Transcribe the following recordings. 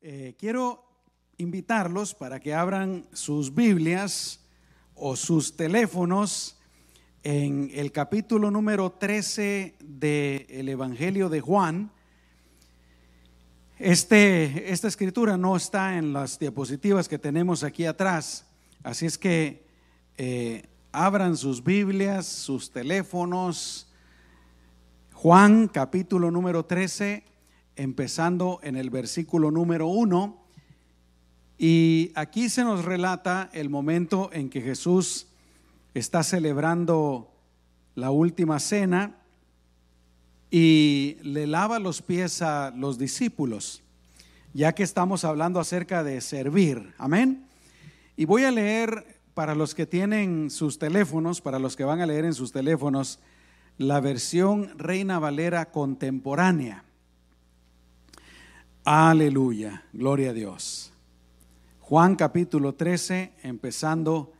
Eh, quiero invitarlos para que abran sus Biblias o sus teléfonos en el capítulo número 13 del Evangelio de Juan. Este, esta escritura no está en las diapositivas que tenemos aquí atrás, así es que eh, abran sus Biblias, sus teléfonos. Juan capítulo número 13 empezando en el versículo número uno. Y aquí se nos relata el momento en que Jesús está celebrando la última cena y le lava los pies a los discípulos, ya que estamos hablando acerca de servir. Amén. Y voy a leer para los que tienen sus teléfonos, para los que van a leer en sus teléfonos, la versión Reina Valera contemporánea. Aleluya, gloria a Dios. Juan capítulo 13, empezando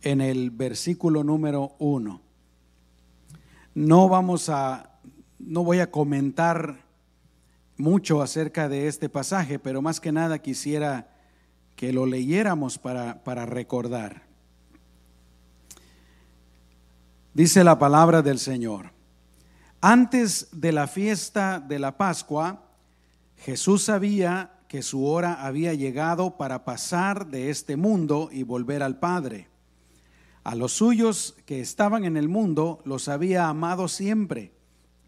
en el versículo número 1. No vamos a, no voy a comentar mucho acerca de este pasaje, pero más que nada quisiera que lo leyéramos para, para recordar. Dice la palabra del Señor. Antes de la fiesta de la Pascua, Jesús sabía que su hora había llegado para pasar de este mundo y volver al Padre. A los suyos que estaban en el mundo los había amado siempre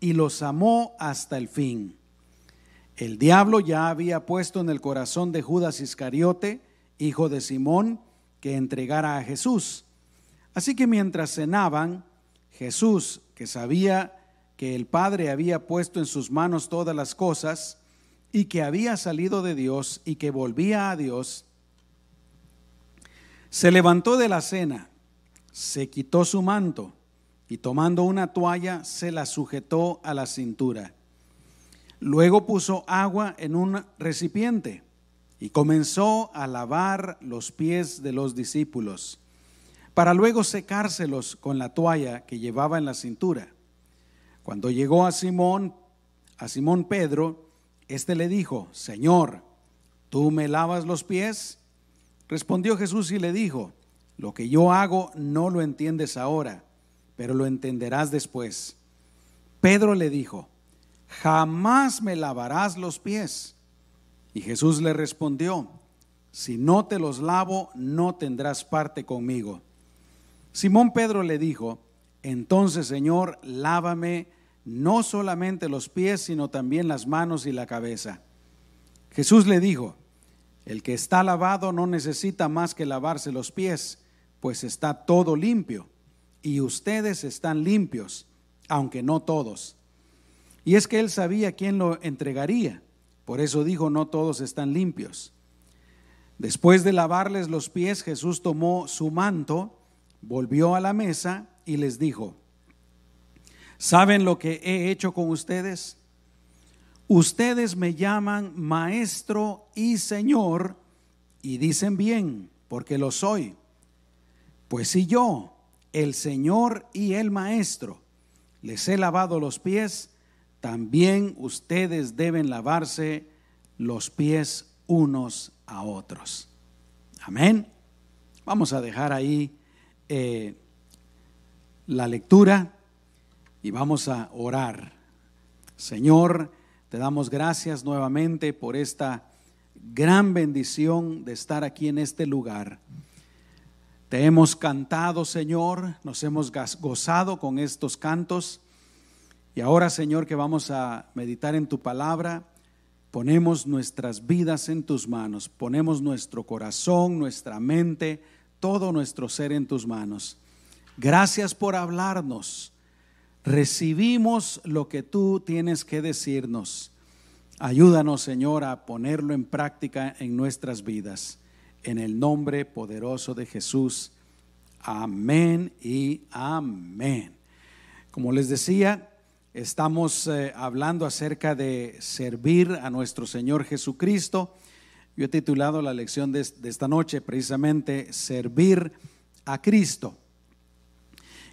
y los amó hasta el fin. El diablo ya había puesto en el corazón de Judas Iscariote, hijo de Simón, que entregara a Jesús. Así que mientras cenaban, Jesús, que sabía que el Padre había puesto en sus manos todas las cosas, y que había salido de Dios y que volvía a Dios, se levantó de la cena, se quitó su manto y tomando una toalla se la sujetó a la cintura. Luego puso agua en un recipiente y comenzó a lavar los pies de los discípulos, para luego secárselos con la toalla que llevaba en la cintura. Cuando llegó a Simón, a Simón Pedro, este le dijo, Señor, ¿tú me lavas los pies? Respondió Jesús y le dijo, lo que yo hago no lo entiendes ahora, pero lo entenderás después. Pedro le dijo, jamás me lavarás los pies. Y Jesús le respondió, si no te los lavo, no tendrás parte conmigo. Simón Pedro le dijo, entonces Señor, lávame no solamente los pies, sino también las manos y la cabeza. Jesús le dijo, el que está lavado no necesita más que lavarse los pies, pues está todo limpio, y ustedes están limpios, aunque no todos. Y es que él sabía quién lo entregaría, por eso dijo, no todos están limpios. Después de lavarles los pies, Jesús tomó su manto, volvió a la mesa y les dijo, ¿Saben lo que he hecho con ustedes? Ustedes me llaman maestro y señor y dicen bien, porque lo soy. Pues si yo, el señor y el maestro, les he lavado los pies, también ustedes deben lavarse los pies unos a otros. Amén. Vamos a dejar ahí eh, la lectura y vamos a orar. Señor, te damos gracias nuevamente por esta gran bendición de estar aquí en este lugar. Te hemos cantado, Señor, nos hemos gozado con estos cantos. Y ahora, Señor, que vamos a meditar en tu palabra, ponemos nuestras vidas en tus manos, ponemos nuestro corazón, nuestra mente, todo nuestro ser en tus manos. Gracias por hablarnos recibimos lo que tú tienes que decirnos. Ayúdanos, Señor, a ponerlo en práctica en nuestras vidas. En el nombre poderoso de Jesús. Amén y amén. Como les decía, estamos eh, hablando acerca de servir a nuestro Señor Jesucristo. Yo he titulado la lección de esta noche precisamente Servir a Cristo.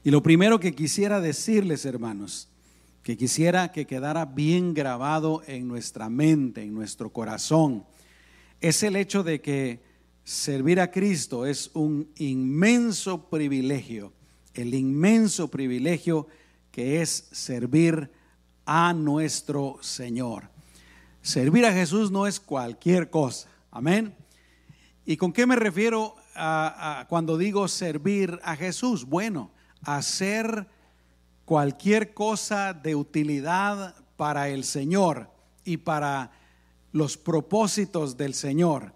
Y lo primero que quisiera decirles, hermanos, que quisiera que quedara bien grabado en nuestra mente, en nuestro corazón, es el hecho de que servir a Cristo es un inmenso privilegio, el inmenso privilegio que es servir a nuestro Señor. Servir a Jesús no es cualquier cosa, amén. ¿Y con qué me refiero a, cuando digo servir a Jesús? Bueno, hacer cualquier cosa de utilidad para el Señor y para los propósitos del Señor.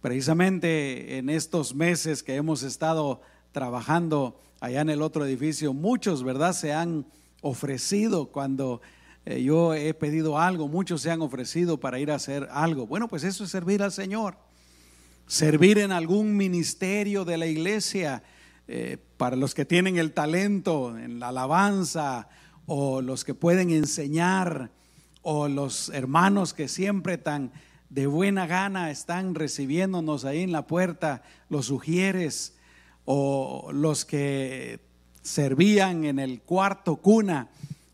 Precisamente en estos meses que hemos estado trabajando allá en el otro edificio, muchos, ¿verdad?, se han ofrecido cuando eh, yo he pedido algo, muchos se han ofrecido para ir a hacer algo. Bueno, pues eso es servir al Señor. Servir en algún ministerio de la iglesia, eh, para los que tienen el talento en la alabanza o los que pueden enseñar o los hermanos que siempre tan de buena gana están recibiéndonos ahí en la puerta, los sugieres o los que servían en el cuarto cuna.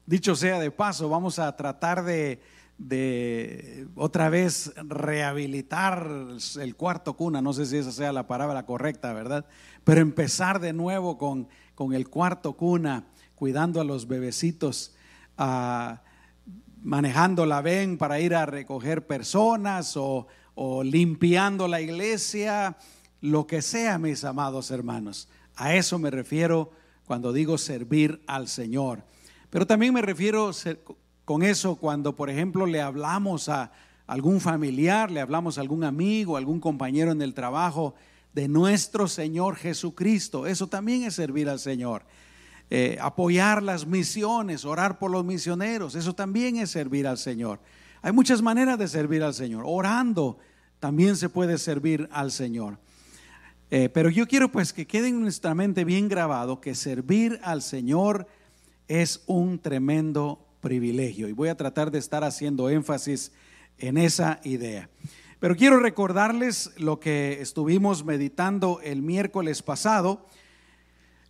Dicho sea de paso, vamos a tratar de, de otra vez rehabilitar el cuarto cuna, no sé si esa sea la palabra correcta, ¿verdad? Pero empezar de nuevo con, con el cuarto cuna, cuidando a los bebecitos, ah, manejando la ven para ir a recoger personas o, o limpiando la iglesia, lo que sea, mis amados hermanos. A eso me refiero cuando digo servir al Señor. Pero también me refiero con eso cuando, por ejemplo, le hablamos a algún familiar, le hablamos a algún amigo, algún compañero en el trabajo de nuestro Señor Jesucristo. Eso también es servir al Señor. Eh, apoyar las misiones, orar por los misioneros, eso también es servir al Señor. Hay muchas maneras de servir al Señor. Orando también se puede servir al Señor. Eh, pero yo quiero pues que quede en nuestra mente bien grabado que servir al Señor es un tremendo privilegio. Y voy a tratar de estar haciendo énfasis en esa idea. Pero quiero recordarles lo que estuvimos meditando el miércoles pasado.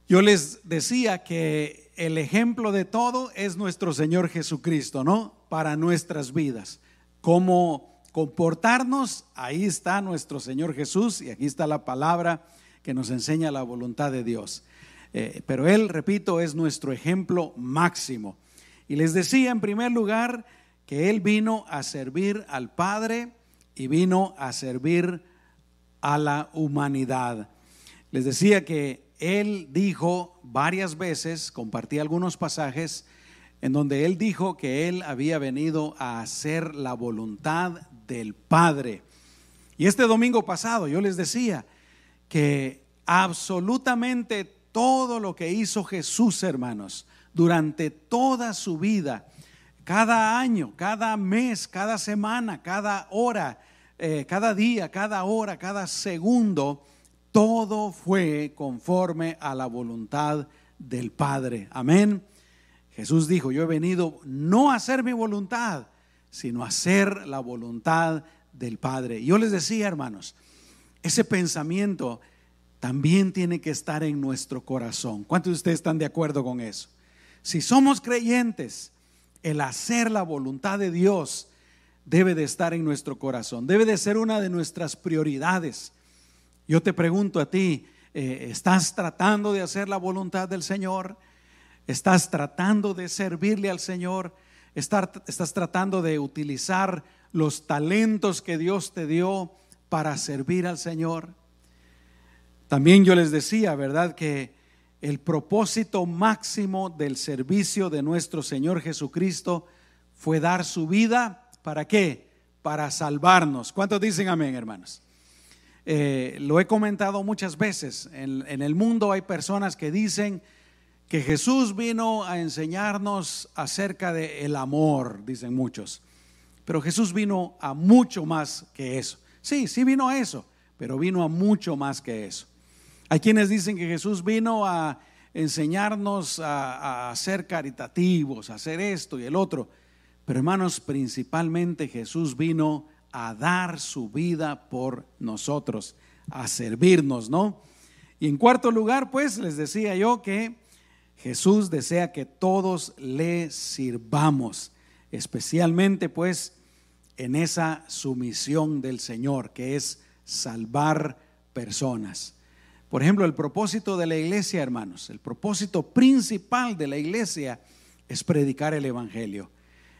Yo les decía que el ejemplo de todo es nuestro Señor Jesucristo, ¿no? Para nuestras vidas. Cómo comportarnos, ahí está nuestro Señor Jesús y aquí está la palabra que nos enseña la voluntad de Dios. Eh, pero Él, repito, es nuestro ejemplo máximo. Y les decía en primer lugar que Él vino a servir al Padre y vino a servir a la humanidad. Les decía que él dijo varias veces, compartí algunos pasajes, en donde él dijo que él había venido a hacer la voluntad del Padre. Y este domingo pasado yo les decía que absolutamente todo lo que hizo Jesús, hermanos, durante toda su vida, cada año, cada mes, cada semana, cada hora, eh, cada día, cada hora, cada segundo, todo fue conforme a la voluntad del Padre. Amén. Jesús dijo, yo he venido no a hacer mi voluntad, sino a hacer la voluntad del Padre. yo les decía, hermanos, ese pensamiento también tiene que estar en nuestro corazón. ¿Cuántos de ustedes están de acuerdo con eso? Si somos creyentes, el hacer la voluntad de Dios debe de estar en nuestro corazón, debe de ser una de nuestras prioridades. Yo te pregunto a ti, eh, ¿estás tratando de hacer la voluntad del Señor? ¿Estás tratando de servirle al Señor? ¿Estás tratando de utilizar los talentos que Dios te dio para servir al Señor? También yo les decía, ¿verdad? Que el propósito máximo del servicio de nuestro Señor Jesucristo fue dar su vida ¿Para qué? Para salvarnos. ¿Cuántos dicen amén, hermanos? Eh, lo he comentado muchas veces. En, el mundo hay personas que dicen que Jesús vino a enseñarnos acerca del el amor, dicen muchos. Pero Jesús vino a mucho más que eso. Sí, sí vino a eso, pero vino a mucho más que eso. Hay quienes dicen que Jesús vino a enseñarnos a, ser caritativos, a hacer esto y el otro. Pero hermanos, principalmente Jesús vino a dar su vida por nosotros, a servirnos, ¿no? Y en cuarto lugar, pues les decía yo que Jesús desea que todos le sirvamos, especialmente pues en esa sumisión del Señor, que es salvar personas. Por ejemplo, el propósito de la iglesia, hermanos, el propósito principal de la iglesia es predicar el Evangelio,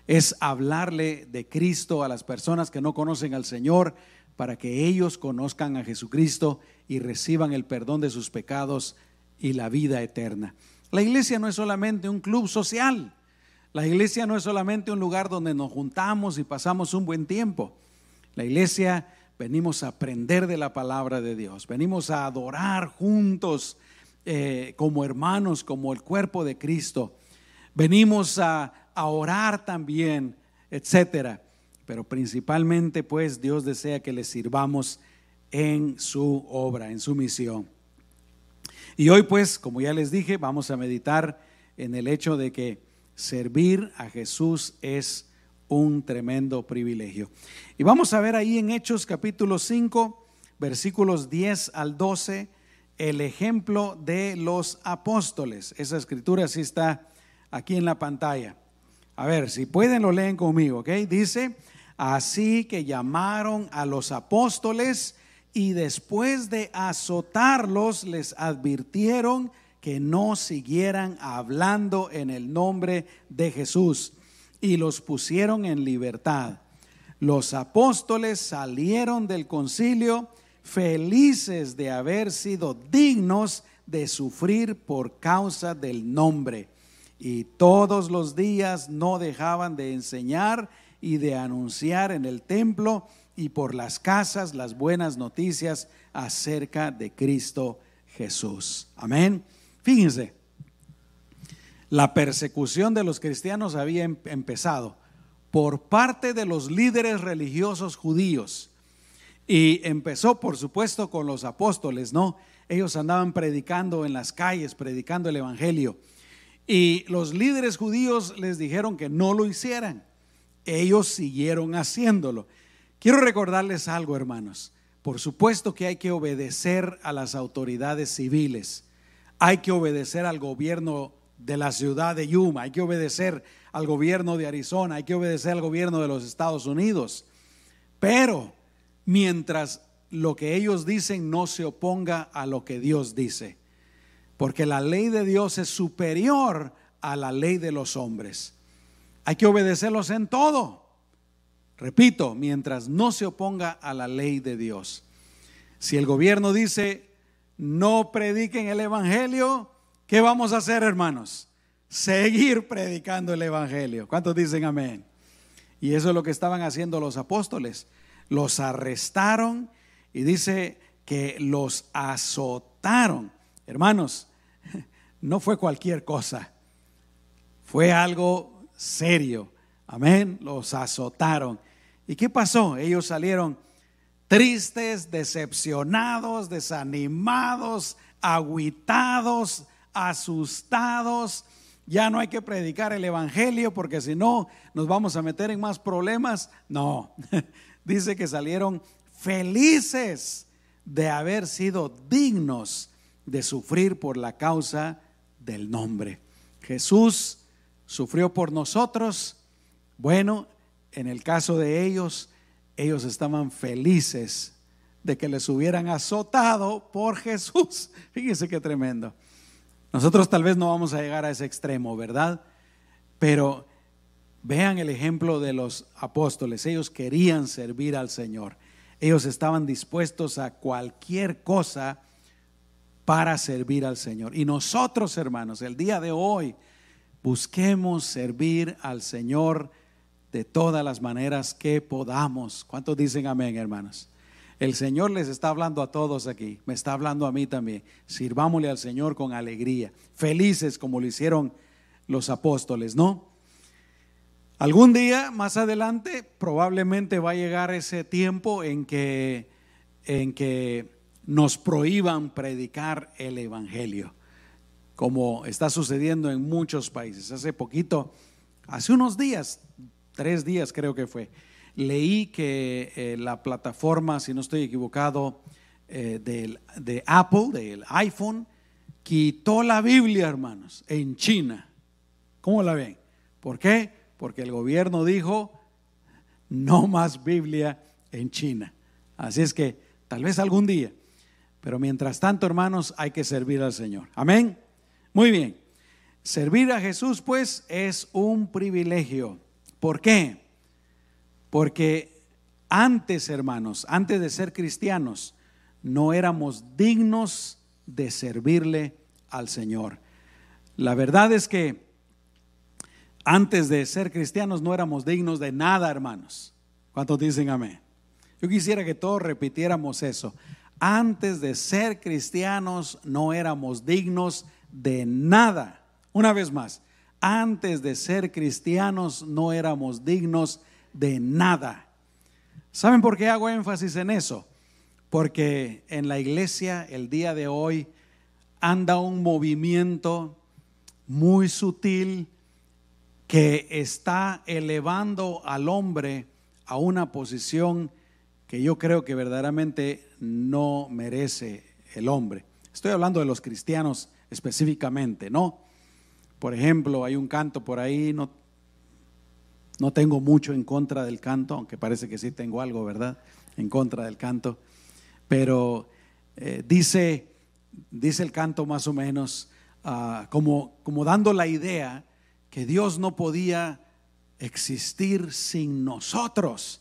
es hablarle de Cristo a las personas que no conocen al Señor para que ellos conozcan a Jesucristo y reciban el perdón de sus pecados y la vida eterna. La iglesia no es solamente un club social, la iglesia no es solamente un lugar donde nos juntamos y pasamos un buen tiempo. La iglesia venimos a aprender de la palabra de Dios, venimos a adorar juntos eh, como hermanos, como el cuerpo de Cristo, venimos a, a orar también, etcétera. Pero principalmente, pues, Dios desea que le sirvamos en su obra, en su misión. Y hoy, pues, como ya les dije, vamos a meditar en el hecho de que servir a Jesús es un tremendo privilegio. Y vamos a ver ahí en Hechos capítulo 5, versículos 10 al 12, el ejemplo de los apóstoles. Esa escritura sí está aquí en la pantalla. A ver, si pueden lo leen conmigo, ¿ok? Dice, así que llamaron a los apóstoles y después de azotarlos les advirtieron que no siguieran hablando en el nombre de Jesús y los pusieron en libertad. Los apóstoles salieron del concilio felices de haber sido dignos de sufrir por causa del nombre. Y todos los días no dejaban de enseñar y de anunciar en el templo y por las casas las buenas noticias acerca de Cristo Jesús. Amén. Fíjense, la persecución de los cristianos había em-, empezado por parte de los líderes religiosos judíos. Y empezó, por supuesto, con los apóstoles, ¿no? Ellos andaban predicando en las calles, predicando el Evangelio. Y los líderes judíos les dijeron que no lo hicieran. Ellos siguieron haciéndolo. Quiero recordarles algo, hermanos. Por supuesto que hay que obedecer a las autoridades civiles. Hay que obedecer al gobierno de la ciudad de Yuma, hay que obedecer al gobierno de Arizona, hay que obedecer al gobierno de los Estados Unidos. Pero mientras lo que ellos dicen no se oponga a lo que Dios dice, porque la ley de Dios es superior a la ley de los hombres. Hay que obedecerlos en todo. Repito, mientras no se oponga a la ley de Dios. Si el gobierno dice, no prediquen el Evangelio, ¿Qué vamos a hacer, hermanos? Seguir predicando el Evangelio. ¿Cuántos dicen amén? Y eso es lo que estaban haciendo los apóstoles. Los arrestaron y dice que los azotaron. Hermanos, no fue cualquier cosa. Fue algo serio. Amén. Los azotaron. ¿Y qué pasó? Ellos salieron tristes, decepcionados, desanimados, aguitados, asustados, ya no hay que predicar el Evangelio porque si no nos vamos a meter en más problemas. No, dice que salieron felices de haber sido dignos de sufrir por la causa del nombre. Jesús sufrió por nosotros. Bueno, en el caso de ellos, ellos estaban felices de que les hubieran azotado por Jesús. Fíjense qué tremendo. Nosotros tal vez no vamos a llegar a ese extremo, ¿verdad? Pero vean el ejemplo de los apóstoles. Ellos querían servir al Señor. Ellos estaban dispuestos a cualquier cosa para servir al Señor. Y nosotros, hermanos, el día de hoy, busquemos servir al Señor de todas las maneras que podamos. ¿Cuántos dicen amén, hermanos? El Señor les está hablando a todos aquí, me está hablando a mí también. Sirvámosle al Señor con alegría, felices como lo hicieron los apóstoles, ¿no? Algún día más adelante probablemente va a llegar ese tiempo en que en que nos prohíban predicar el evangelio, como está sucediendo en muchos países. Hace poquito, hace unos días, tres días creo que fue, leí que eh, la plataforma, si no estoy equivocado, eh, de Apple, del iPhone, quitó la Biblia, hermanos, en China. ¿Cómo la ven? ¿Por qué? Porque el gobierno dijo, no más Biblia en China. Así es que tal vez algún día, pero mientras tanto, hermanos, hay que servir al Señor. Amén. Muy bien. Servir a Jesús, pues, es un privilegio. ¿Por qué? Porque antes, hermanos, antes de ser cristianos, no éramos dignos de servirle al Señor. La verdad es que antes de ser cristianos no éramos dignos de nada, hermanos. ¿Cuántos dicen amén? Yo quisiera que todos repitiéramos eso. Antes de ser cristianos no éramos dignos de nada. Una vez más, antes de ser cristianos no éramos dignos de nada. ¿Saben por qué hago énfasis en eso? Porque en la iglesia el día de hoy anda un movimiento muy sutil que está elevando al hombre a una posición que yo creo que verdaderamente no merece el hombre. Estoy hablando de los cristianos específicamente, ¿no? Por ejemplo, hay un canto por ahí, no, no tengo mucho en contra del canto, aunque parece que sí tengo algo, ¿verdad? En contra del canto. Pero eh, dice, dice el canto más o menos, ah, como, como dando la idea que Dios no podía existir sin nosotros.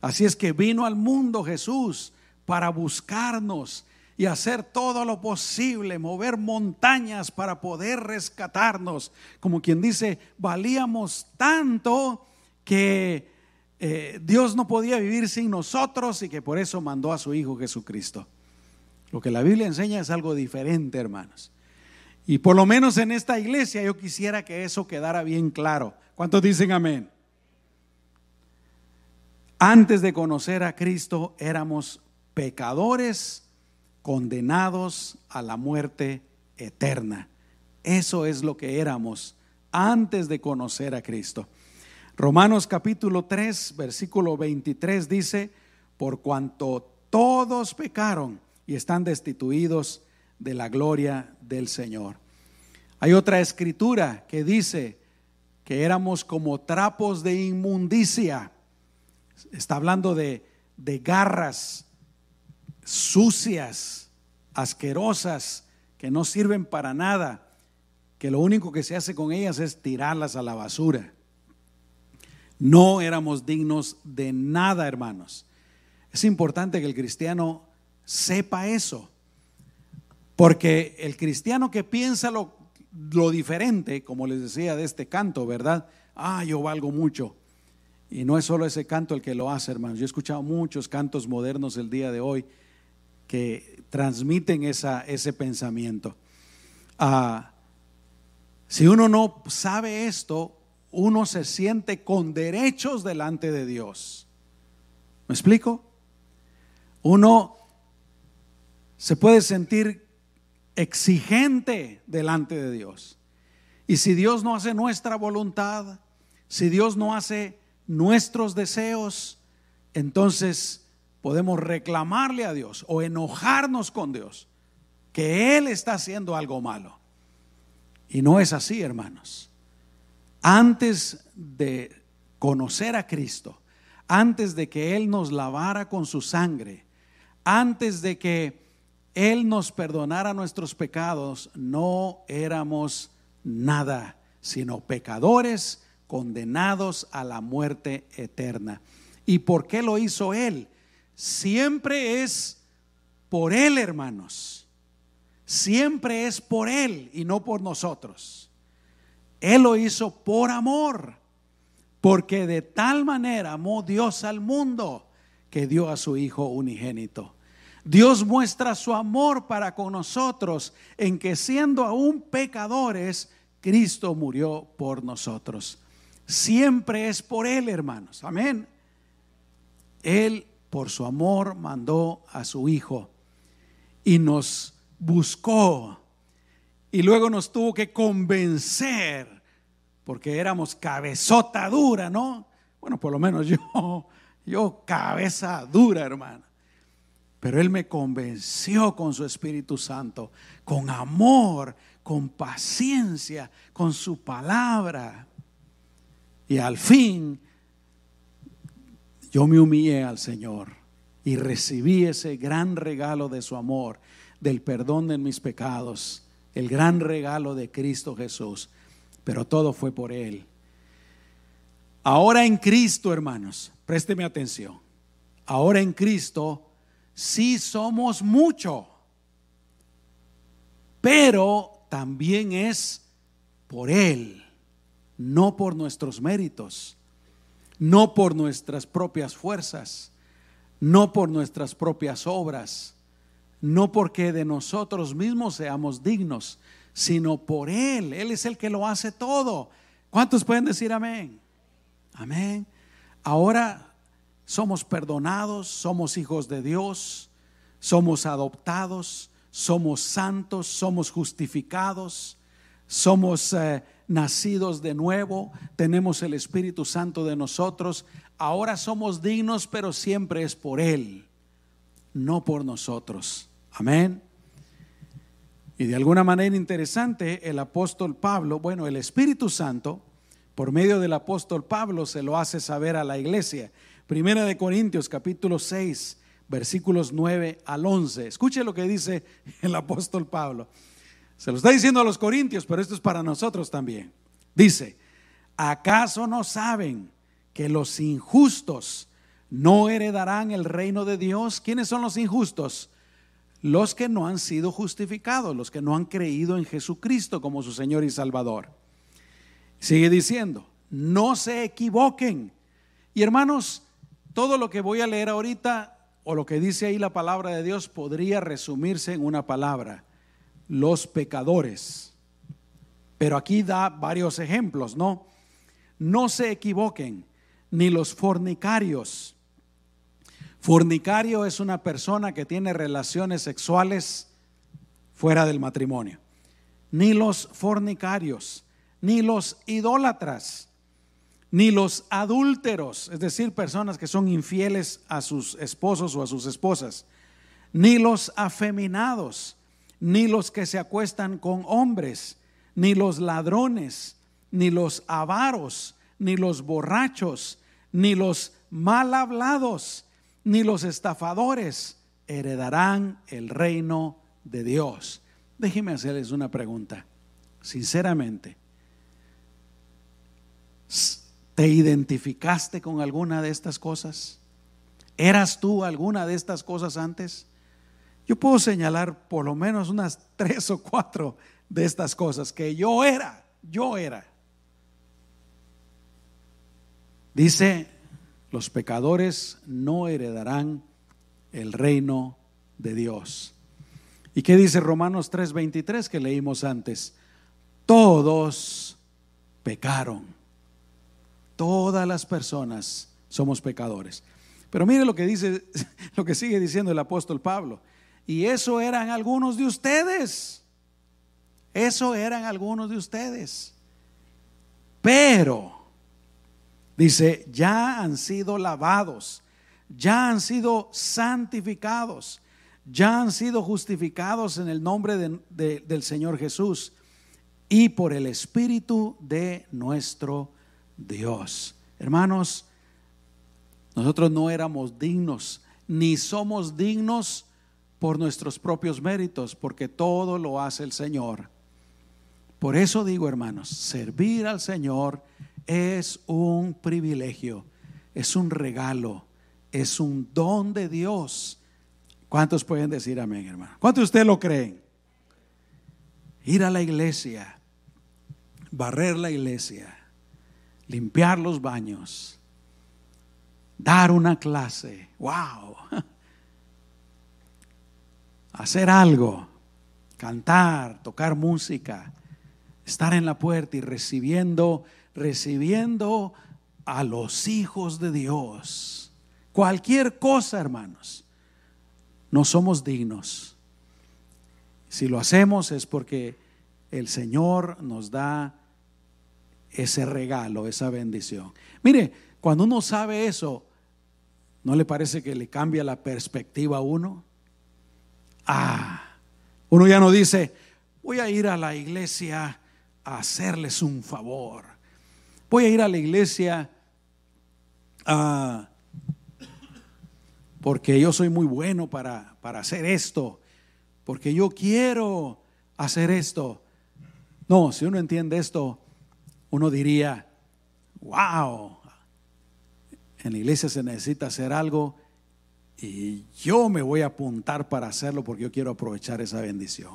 Así es que vino al mundo Jesús para buscarnos y hacer todo lo posible, mover montañas para poder rescatarnos. Como quien dice, valíamos tanto que eh, Dios no podía vivir sin nosotros y que por eso mandó a su Hijo Jesucristo. Lo que la Biblia enseña es algo diferente, hermanos. Y por lo menos en esta iglesia yo quisiera que eso quedara bien claro. ¿Cuántos dicen amén? Antes de conocer a Cristo éramos pecadores condenados a la muerte eterna. Eso es lo que éramos antes de conocer a Cristo. Romanos capítulo 3, versículo 23 dice, por cuanto todos pecaron y están destituidos de la gloria del Señor. Hay otra escritura que dice que éramos como trapos de inmundicia. Está hablando de, de garras sucias, asquerosas, que no sirven para nada, que lo único que se hace con ellas es tirarlas a la basura. No éramos dignos de nada, hermanos. Es importante que el cristiano sepa eso. Porque el cristiano que piensa lo, lo, diferente, como les decía de este canto, ¿verdad? Ah, yo valgo mucho. Y no es solo ese canto el que lo hace, hermanos. Yo he escuchado muchos cantos modernos el día de hoy que transmiten esa, ese pensamiento. Ah, si uno no sabe esto, uno se siente con derechos delante de Dios. ¿Me explico? Uno se puede sentir exigente delante de Dios. Y si Dios no hace nuestra voluntad, si Dios no hace nuestros deseos, entonces podemos reclamarle a Dios o enojarnos con Dios que Él está haciendo algo malo. Y no es así, hermanos. Antes de conocer a Cristo, antes de que Él nos lavara con su sangre, antes de que él nos perdonara nuestros pecados, no éramos nada, sino pecadores condenados a la muerte eterna. ¿Y por qué lo hizo Él? Siempre es por Él, hermanos. Siempre es por Él y no por nosotros. Él lo hizo por amor, porque de tal manera amó Dios al mundo que dio a su Hijo unigénito Dios muestra su amor para con nosotros en que siendo aún pecadores, Cristo murió por nosotros. Siempre es por Él, hermanos. Amén. Él, por su amor, mandó a su Hijo y nos buscó. Y luego nos tuvo que convencer, porque éramos cabezota dura, ¿no? Bueno, por lo menos yo, yo cabeza dura, hermano pero Él me convenció con su Espíritu Santo, con amor, con paciencia, con su palabra. Y al fin yo me humillé al Señor y recibí ese gran regalo de su amor, del perdón de mis pecados, el gran regalo de Cristo Jesús. Pero todo fue por Él. Ahora en Cristo, hermanos, présteme atención. Ahora en Cristo sí somos mucho, pero también es por Él, no por nuestros méritos, no por nuestras propias fuerzas, no por nuestras propias obras, no porque de nosotros mismos seamos dignos, sino por Él. Él es el que lo hace todo. ¿Cuántos pueden decir amén? Amén. Ahora somos perdonados, somos hijos de Dios, somos adoptados, somos santos, somos justificados, somos eh, nacidos de nuevo, tenemos el Espíritu Santo de nosotros. Ahora somos dignos, pero siempre es por Él, no por nosotros. Amén. Y de alguna manera interesante, el apóstol Pablo, bueno, el Espíritu Santo, por medio del apóstol Pablo, se lo hace saber a la iglesia. Primera de Corintios, capítulo 6, versículos 9 al 11. Escuche lo que dice el apóstol Pablo. Se lo está diciendo a los corintios, pero esto es para nosotros también. Dice, ¿acaso no saben que los injustos no heredarán el reino de Dios? ¿Quiénes son los injustos? Los que no han sido justificados, los que no han creído en Jesucristo como su Señor y Salvador. Sigue diciendo, no se equivoquen. Y hermanos, todo lo que voy a leer ahorita o lo que dice ahí la palabra de Dios podría resumirse en una palabra, los pecadores. Pero aquí da varios ejemplos, ¿no? No se equivoquen, ni los fornicarios. Fornicario es una persona que tiene relaciones sexuales fuera del matrimonio. Ni los fornicarios, ni los idólatras ni los adúlteros, es decir, personas que son infieles a sus esposos o a sus esposas, ni los afeminados, ni los que se acuestan con hombres, ni los ladrones, ni los avaros, ni los borrachos, ni los mal hablados, ni los estafadores heredarán el reino de Dios. Déjeme hacerles una pregunta, sinceramente. ¿Te identificaste con alguna de estas cosas? ¿Eras tú alguna de estas cosas antes? Yo puedo señalar por lo menos unas tres o cuatro de estas cosas que yo era, yo era. Dice, los pecadores no heredarán el reino de Dios. ¿Y qué dice Romanos 3:23 que leímos antes? Todos pecaron Todas las personas somos pecadores. Pero mire lo que dice, lo que sigue diciendo el apóstol Pablo. Y eso eran algunos de ustedes. Eso eran algunos de ustedes. Pero, dice, ya han sido lavados, ya han sido santificados, ya han sido justificados en el nombre del Señor Jesús y por el Espíritu de nuestro Dios. Hermanos, nosotros no éramos dignos, ni somos dignos por nuestros propios méritos, porque todo lo hace el Señor. Por eso digo, hermanos, servir al Señor es un privilegio, es un regalo, es un don de Dios. ¿Cuántos pueden decir amén, hermano? ¿Cuántos de ustedes lo creen? Ir a la iglesia, barrer la iglesia, limpiar los baños, dar una clase, wow, hacer algo, cantar, tocar música, estar en la puerta y recibiendo, recibiendo a los hijos de Dios. Cualquier cosa, hermanos, no somos dignos. Si lo hacemos es porque el Señor nos da ese regalo, esa bendición. Mire, cuando uno sabe eso, ¿no le parece que le cambia la perspectiva a uno? Ah, uno ya no dice, voy a ir a la iglesia a hacerles un favor. Voy a ir a la iglesia a porque yo soy muy bueno para, para hacer esto, porque yo quiero hacer esto. No, si uno entiende esto, uno diría, wow, en la iglesia se necesita hacer algo y yo me voy a apuntar para hacerlo porque yo quiero aprovechar esa bendición.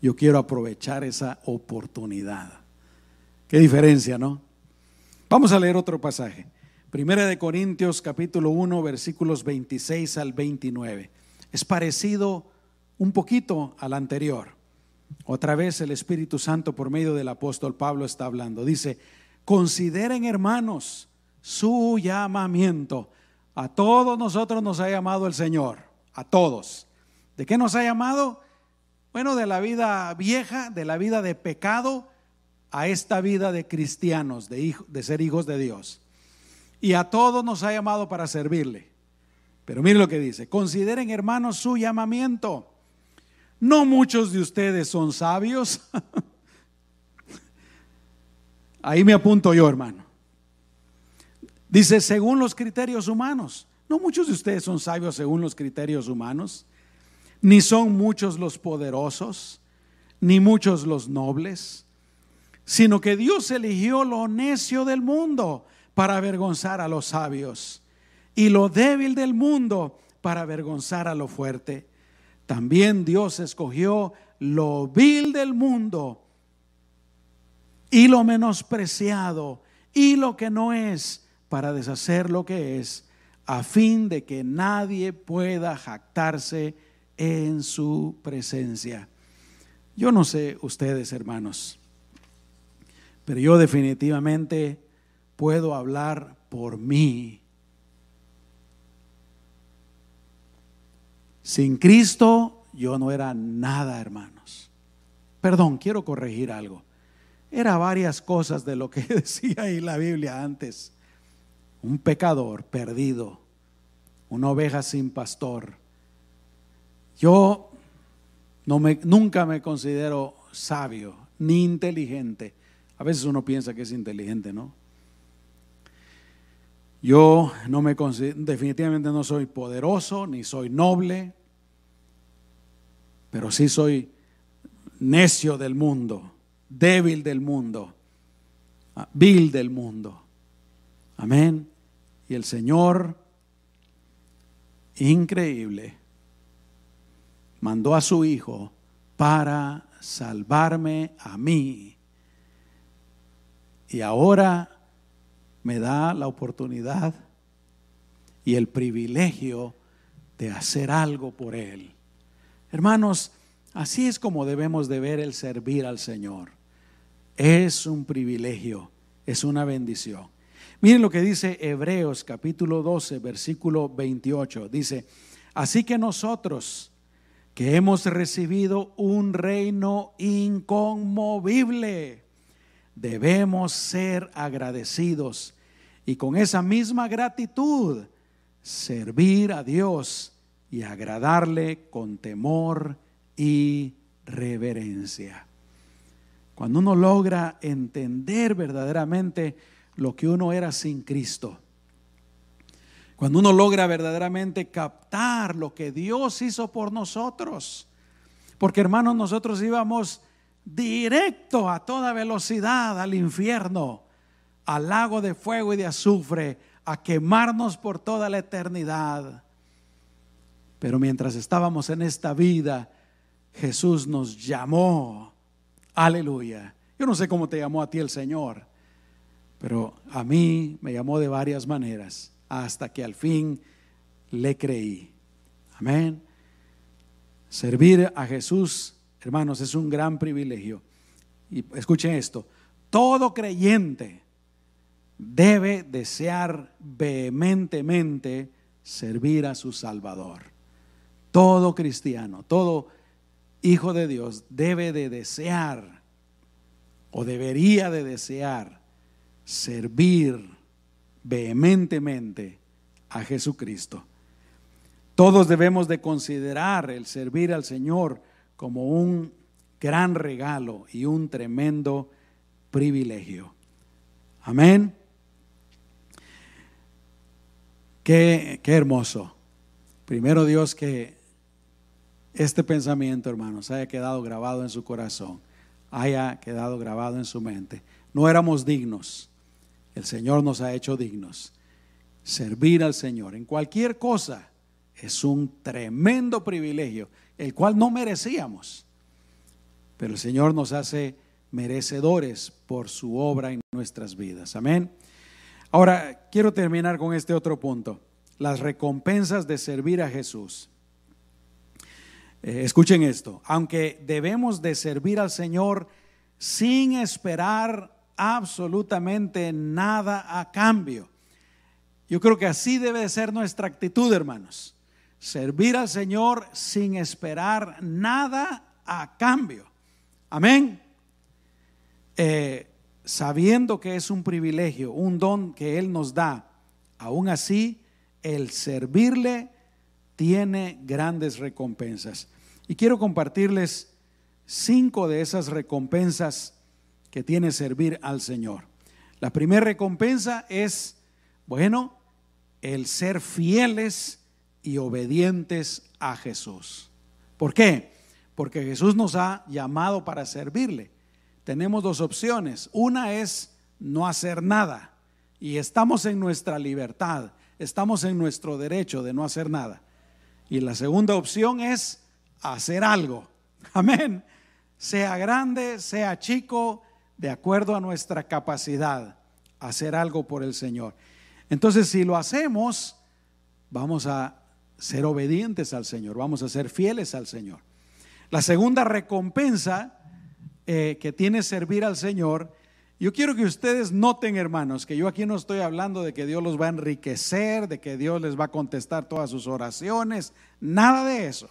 Yo quiero aprovechar esa oportunidad. Qué diferencia, ¿no? Vamos a leer otro pasaje. Primera de Corintios capítulo 1 versículos 26 al 29. Es parecido un poquito al anterior. Otra vez el Espíritu Santo por medio del apóstol Pablo está hablando. Dice, consideren hermanos su llamamiento. A todos nosotros nos ha llamado el Señor, a todos. ¿De qué nos ha llamado? Bueno, de la vida vieja, de la vida de pecado, a esta vida de cristianos, de, ser hijos de Dios y a todos nos ha llamado para servirle. Pero mire lo que dice, consideren hermanos su llamamiento. No muchos de ustedes son sabios. Ahí me apunto yo, hermano. Dice, según los criterios humanos. No muchos de ustedes son sabios según los criterios humanos. Ni son muchos los poderosos, ni muchos los nobles, sino que Dios eligió lo necio del mundo para avergonzar a los sabios y lo débil del mundo para avergonzar a lo fuerte. También Dios escogió lo vil del mundo y lo menospreciado y lo que no es para deshacer lo que es, a fin de que nadie pueda jactarse en su presencia. Yo no sé ustedes, hermanos, pero yo definitivamente puedo hablar por mí. Sin Cristo yo no era nada, hermanos. Perdón, quiero corregir algo. Era varias cosas de lo que decía ahí la Biblia antes. Un pecador perdido, una oveja sin pastor. Yo no me, nunca me considero sabio ni inteligente. A veces uno piensa que es inteligente, ¿no? Yo no me definitivamente no soy poderoso ni soy noble, pero sí soy necio del mundo, débil del mundo, ah, vil del mundo. Amén. Y el Señor, increíble, mandó a su Hijo para salvarme a mí. Y ahora me da la oportunidad y el privilegio de hacer algo por Él. Hermanos, así es como debemos de ver el servir al Señor. Es un privilegio, es una bendición. Miren lo que dice Hebreos capítulo 12, versículo 28. Dice, así que nosotros que hemos recibido un reino inconmovible, debemos ser agradecidos y con esa misma gratitud servir a Dios y agradarle con temor y reverencia. Cuando uno logra entender verdaderamente lo que uno era sin Cristo, cuando uno logra verdaderamente captar lo que Dios hizo por nosotros, porque hermanos, nosotros íbamos directo a toda velocidad al infierno, al lago de fuego y de azufre, a quemarnos por toda la eternidad. Pero mientras estábamos en esta vida, Jesús nos llamó. Aleluya. Yo no sé cómo te llamó a ti el Señor, pero a mí me llamó de varias maneras, hasta que al fin le creí. Amén. Servir a Jesús Hermanos, es un gran privilegio. Y escuchen esto, todo creyente debe desear vehementemente servir a su Salvador. Todo cristiano, todo hijo de Dios debe de desear o debería de desear servir vehementemente a Jesucristo. Todos debemos de considerar el servir al Señor como un gran regalo y un tremendo privilegio. Amén. Qué, qué hermoso. Primero Dios que este pensamiento, hermanos, haya quedado grabado en su corazón, haya quedado grabado en su mente. No éramos dignos. El Señor nos ha hecho dignos. Servir al Señor en cualquier cosa es un tremendo privilegio, el cual no merecíamos. Pero el Señor nos hace merecedores por su obra en nuestras vidas. Amén. Ahora, quiero terminar con este otro punto, las recompensas de servir a Jesús. Eh, escuchen esto, aunque debemos de servir al Señor sin esperar absolutamente nada a cambio. Yo creo que así debe de ser nuestra actitud, hermanos. Servir al Señor sin esperar nada a cambio. Amén. Eh, sabiendo que es un privilegio, un don que Él nos da, aún así, el servirle tiene grandes recompensas. Y quiero compartirles cinco de esas recompensas que tiene servir al Señor. La primera recompensa es, bueno, el ser fieles y obedientes a Jesús. ¿Por qué? Porque Jesús nos ha llamado para servirle tenemos dos opciones. Una es no hacer nada y estamos en nuestra libertad, estamos en nuestro derecho de no hacer nada. Y la segunda opción es hacer algo. Amén. Sea grande, sea chico, de acuerdo a nuestra capacidad, hacer algo por el Señor. Entonces, si lo hacemos, vamos a ser obedientes al Señor, vamos a ser fieles al Señor. La segunda recompensa eh, que tiene servir al Señor, yo quiero que ustedes noten, hermanos, que yo aquí no estoy hablando de que Dios los va a enriquecer, de que Dios les va a contestar todas sus oraciones, nada de eso.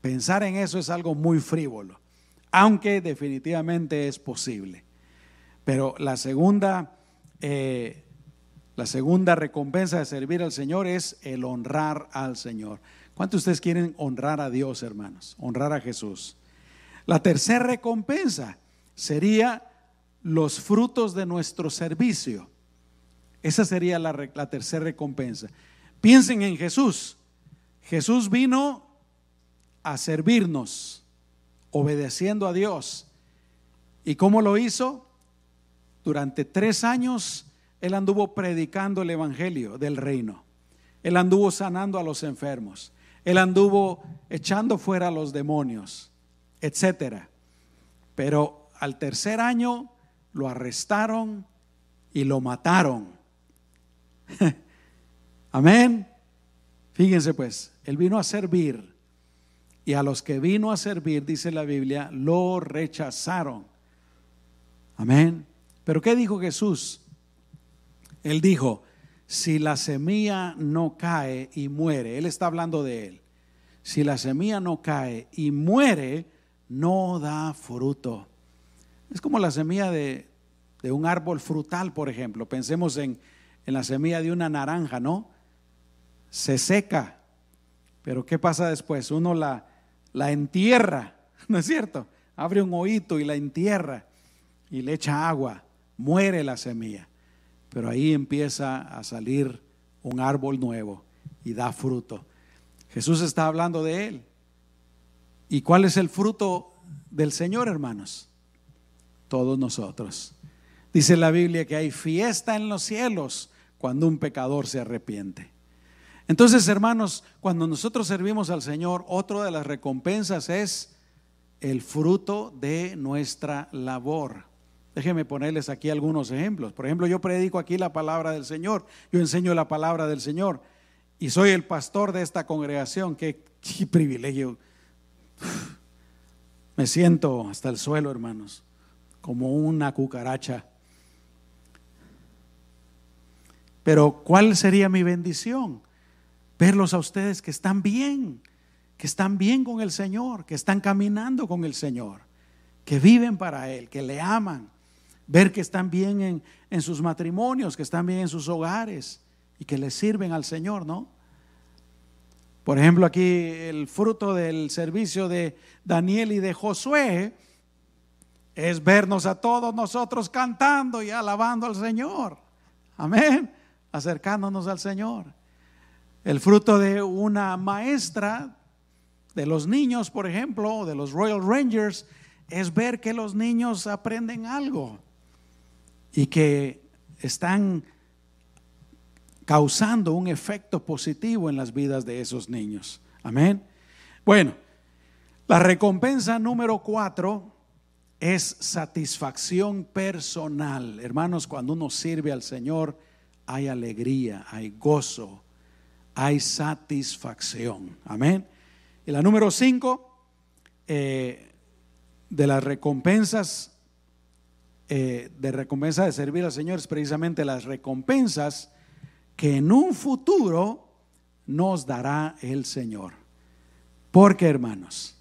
Pensar en eso es algo muy frívolo, aunque definitivamente es posible. Pero la segunda, eh, la segunda recompensa de servir al Señor es el honrar al Señor. ¿Cuántos de ustedes quieren honrar a Dios, hermanos? Honrar a Jesús. La tercera recompensa sería los frutos de nuestro servicio. Esa sería la, tercera recompensa. Piensen en Jesús. Jesús vino a servirnos, obedeciendo a Dios. ¿Y cómo lo hizo? Durante tres años Él anduvo predicando el Evangelio del reino. Él anduvo sanando a los enfermos. Él anduvo echando fuera a los demonios etcétera. Pero al tercer año lo arrestaron y lo mataron. Amén. Fíjense pues, él vino a servir y a los que vino a servir, dice la Biblia, lo rechazaron. Amén. Pero ¿qué dijo Jesús? Él dijo, si la semilla no cae y muere, él está hablando de él, si la semilla no cae y muere, no da fruto. Es como la semilla de, un árbol frutal, por ejemplo. Pensemos en, en la semilla de una naranja, ¿no? Se seca, pero ¿qué pasa después? Uno la, la entierra, ¿no es cierto? Abre un oído y la entierra y le echa agua, muere la semilla. Pero ahí empieza a salir un árbol nuevo y da fruto. Jesús está hablando de él. ¿Y cuál es el fruto del Señor, hermanos? Todos nosotros. Dice la Biblia que hay fiesta en los cielos cuando un pecador se arrepiente. Entonces, hermanos, cuando nosotros servimos al Señor, otra de las recompensas es el fruto de nuestra labor. Déjenme ponerles aquí algunos ejemplos. Por ejemplo, yo predico aquí la palabra del Señor, yo enseño la palabra del Señor y soy el pastor de esta congregación. Qué, privilegio me siento hasta el suelo, hermanos, como una cucaracha. Pero ¿cuál sería mi bendición? Verlos a ustedes que están bien, que están bien con el Señor, que están caminando con el Señor, que viven para Él, que le aman. Ver que están bien en, en sus matrimonios, que están bien en sus hogares y que le sirven al Señor, ¿no? Por ejemplo, aquí el fruto del servicio de Daniel y de Josué es vernos a todos nosotros cantando y alabando al Señor. Amén. Acercándonos al Señor. El fruto de una maestra de los niños, por ejemplo, de los Royal Rangers, es ver que los niños aprenden algo y que están causando un efecto positivo en las vidas de esos niños. Amén. Bueno, la recompensa número cuatro es satisfacción personal. Hermanos, cuando uno sirve al Señor, hay alegría, hay gozo, hay satisfacción. Amén. Y la número cinco, eh, de las recompensas, eh, de recompensa de servir al Señor, es precisamente las recompensas que en un futuro nos dará el Señor. Porque, hermanos,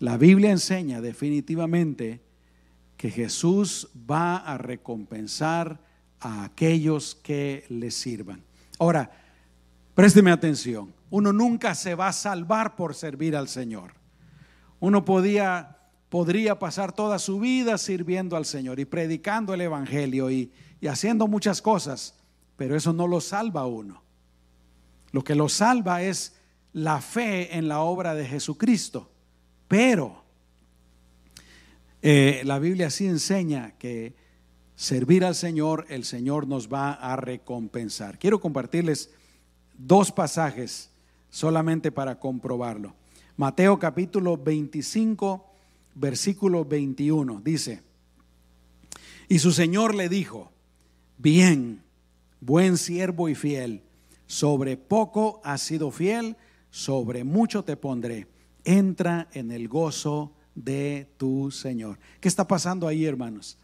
la Biblia enseña definitivamente que Jesús va a recompensar a aquellos que le sirvan. Ahora, présteme atención, uno nunca se va a salvar por servir al Señor. Uno podía, podría pasar toda su vida sirviendo al Señor y predicando el Evangelio y, y haciendo muchas cosas, pero eso no lo salva a uno. Lo que lo salva es la fe en la obra de Jesucristo. Pero eh, la Biblia sí enseña que servir al Señor, el Señor nos va a recompensar. Quiero compartirles dos pasajes solamente para comprobarlo. Mateo capítulo 25, versículo 21, dice, y su Señor le dijo, bien, buen siervo y fiel, sobre poco has sido fiel, sobre mucho te pondré entra en el gozo de tu Señor. ¿Qué está pasando ahí, hermanos?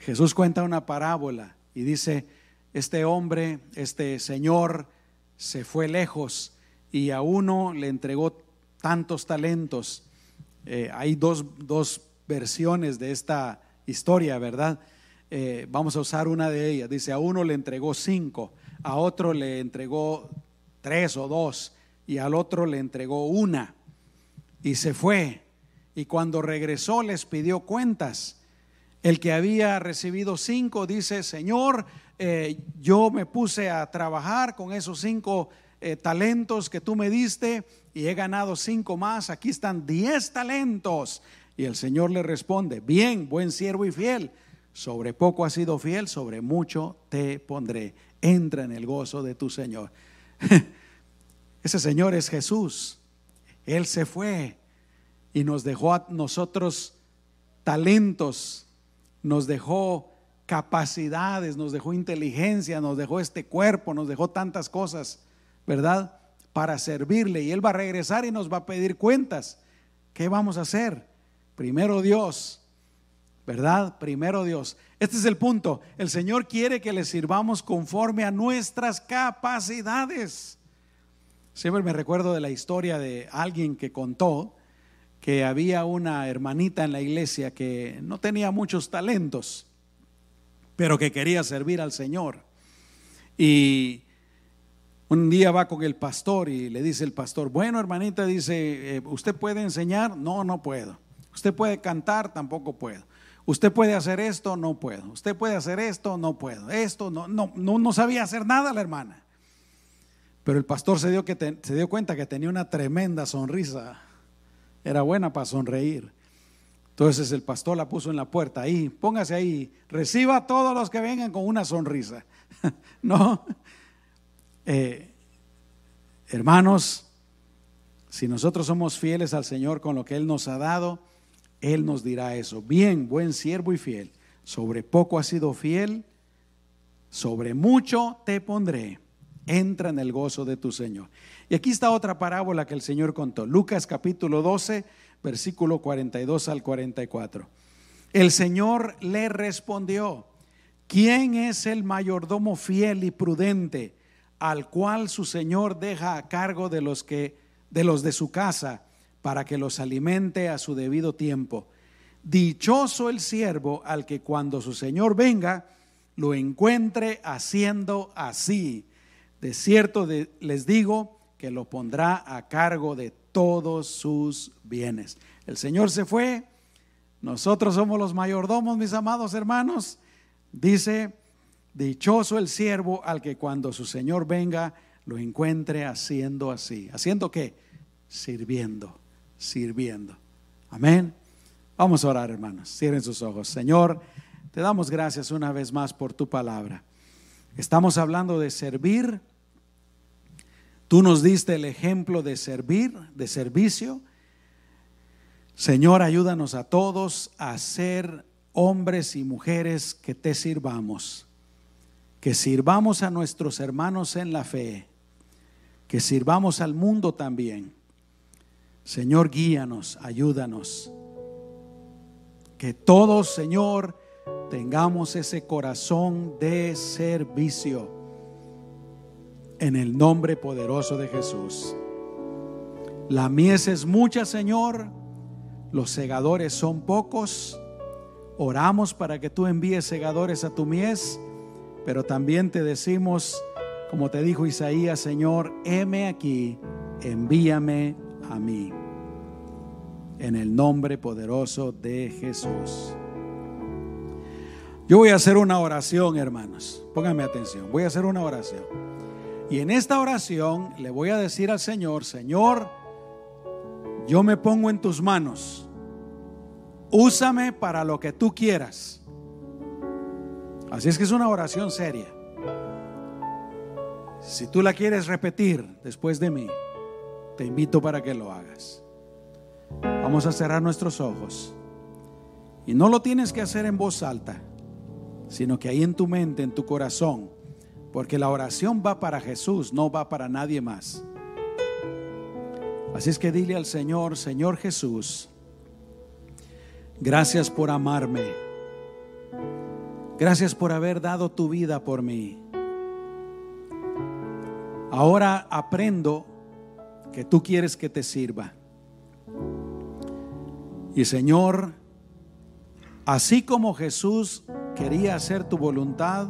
Jesús cuenta una parábola y dice, este hombre, este Señor, se fue lejos y a uno le entregó tantos talentos. Eh, hay dos, versiones de esta historia, ¿verdad? Eh, vamos a usar una de ellas. Dice, a uno le entregó cinco, a otro le entregó tres o dos y al otro le entregó una y se fue. Y cuando regresó les pidió cuentas. El que había recibido cinco dice, Señor, eh, yo me puse a trabajar con esos cinco eh, talentos que tú me diste y he ganado cinco más. Aquí están diez talentos. Y el Señor le responde, bien, buen siervo y fiel. Sobre poco has sido fiel, sobre mucho te pondré. Entra en el gozo de tu Señor. Ese Señor es Jesús. Él se fue y nos dejó a nosotros talentos, nos dejó capacidades, nos dejó inteligencia, nos dejó este cuerpo, nos dejó tantas cosas, ¿verdad? Para servirle. Y Él va a regresar y nos va a pedir cuentas. ¿Qué vamos a hacer? Primero Dios, ¿verdad? Primero Dios. Este es el punto. El Señor quiere que le sirvamos conforme a nuestras capacidades. Siempre me recuerdo de la historia de alguien que contó que había una hermanita en la iglesia que no tenía muchos talentos, pero que quería servir al Señor. Y un día va con el pastor y le dice el pastor, bueno hermanita, dice, eh, ¿usted puede enseñar? No, no puedo. ¿Usted puede cantar? Tampoco puedo. ¿Usted puede hacer esto? No puedo. ¿Usted puede hacer esto? No puedo. Esto no, no, no, no sabía hacer nada la hermana. Pero el pastor se dio, que se dio cuenta que tenía una tremenda sonrisa. Era buena para sonreír. Entonces el pastor la puso en la puerta, ahí, póngase ahí, reciba a todos los que vengan con una sonrisa. no, eh, hermanos, si nosotros somos fieles al Señor con lo que Él nos ha dado, Él nos dirá eso. Bien, buen siervo y fiel, sobre poco has sido fiel, sobre mucho te pondré entra en el gozo de tu Señor. Y aquí está otra parábola que el Señor contó. Lucas capítulo 12, versículo 42 al 44. El Señor le respondió, ¿quién es el mayordomo fiel y prudente al cual su Señor deja a cargo de los que de los de su casa para que los alimente a su debido tiempo? Dichoso el siervo al que cuando su Señor venga lo encuentre haciendo así. De cierto les digo que lo pondrá a cargo de todos sus bienes. El Señor se fue, nosotros somos los mayordomos, mis amados hermanos. Dice, dichoso el siervo al que cuando su Señor venga lo encuentre haciendo así. ¿Haciendo qué? Sirviendo, sirviendo. Amén. Vamos a orar, hermanos. Cierren sus ojos. Señor, te damos gracias una vez más por tu palabra. Estamos hablando de servir. Tú nos diste el ejemplo de servir, de servicio. Señor, ayúdanos a todos a ser hombres y mujeres que te sirvamos, que sirvamos a nuestros hermanos en la fe, que sirvamos al mundo también. Señor, guíanos, ayúdanos. Que todos, Señor, tengamos ese corazón de servicio en el nombre poderoso de Jesús. La mies es mucha, Señor, los segadores son pocos. Oramos para que tú envíes segadores a tu mies, pero también te decimos, como te dijo Isaías, Señor, heme aquí, envíame a mí. En el nombre poderoso de Jesús. Yo voy a hacer una oración, hermanos. Pónganme atención. Voy a hacer una oración. Y en esta oración le voy a decir al Señor, Señor, yo me pongo en tus manos. Úsame para lo que tú quieras. Así es que es una oración seria. Si tú la quieres repetir después de mí, te invito para que lo hagas. Vamos a cerrar nuestros ojos. Y no lo tienes que hacer en voz alta sino que ahí en tu mente, en tu corazón, porque la oración va para Jesús, no va para nadie más. Así es que dile al Señor, Señor Jesús, gracias por amarme, gracias por haber dado tu vida por mí. Ahora aprendo que tú quieres que te sirva. Y Señor, así como Jesús quería hacer tu voluntad,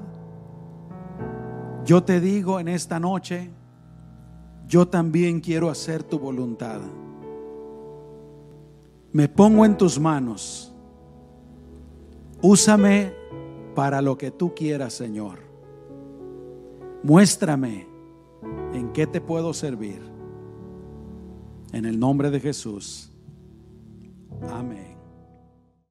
yo te digo en esta noche, yo también quiero hacer tu voluntad. Me pongo en tus manos. Úsame para lo que tú quieras, Señor. Muéstrame en qué te puedo servir. En el nombre de Jesús. Amén.